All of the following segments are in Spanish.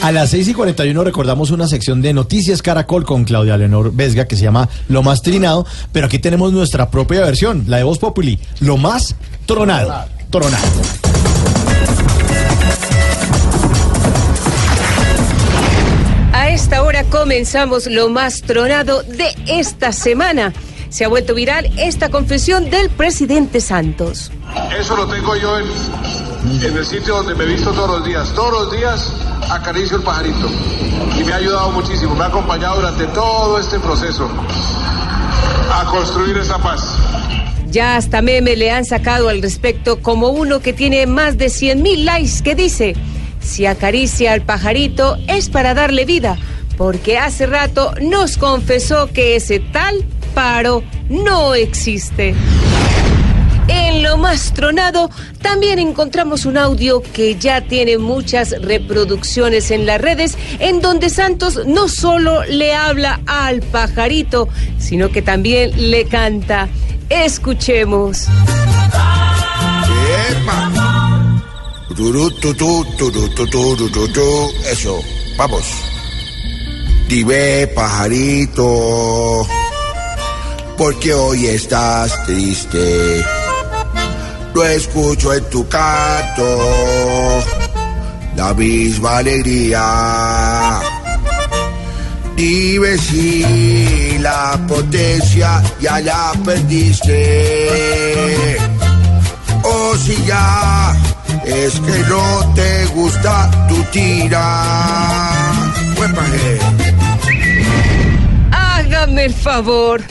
A las 6 y 41 recordamos una sección de Noticias Caracol con Claudia Leonor Vesga que se llama Lo Más Trinado, pero aquí tenemos nuestra propia versión, la de Voz Populi, Lo Más Tronado. Tronado. A esta hora comenzamos lo más tronado de esta semana. Se ha vuelto viral esta confesión del presidente Santos. Eso lo tengo yo en, en el sitio donde me visto todos los días. Todos los días acaricio el pajarito. Y me ha ayudado muchísimo. Me ha acompañado durante todo este proceso a construir esa paz. Ya hasta meme le han sacado al respecto como uno que tiene más de 100 mil likes que dice, si acaricia al pajarito es para darle vida, porque hace rato nos confesó que ese tal paro no existe. En lo más tronado también encontramos un audio que ya tiene muchas reproducciones en las redes, en donde Santos no solo le habla al pajarito, sino que también le canta. Escuchemos. Eso, vamos. Dime, pajarito, porque hoy estás triste. No escucho en tu canto la misma alegría. Dime si la potencia ya la perdiste. O si ya es que no te gusta tu tira. Hágame el favor.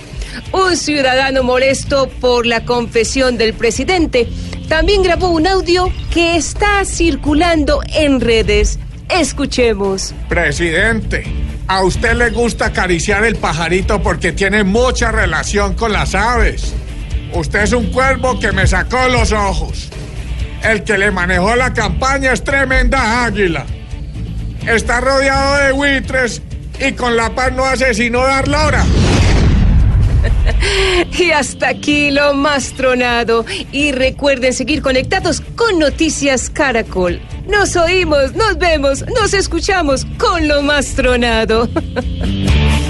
Un ciudadano molesto por la confesión del presidente también grabó un audio que está circulando en redes. Escuchemos. Presidente, a usted le gusta acariciar el pajarito porque tiene mucha relación con las aves. Usted es un cuervo que me sacó los ojos. El que le manejó la campaña es tremenda águila. Está rodeado de buitres y con la paz no hace sino dar lora. Y hasta aquí lo más tronado. Y recuerden seguir conectados con Noticias Caracol. Nos oímos, nos vemos, nos escuchamos con lo más tronado.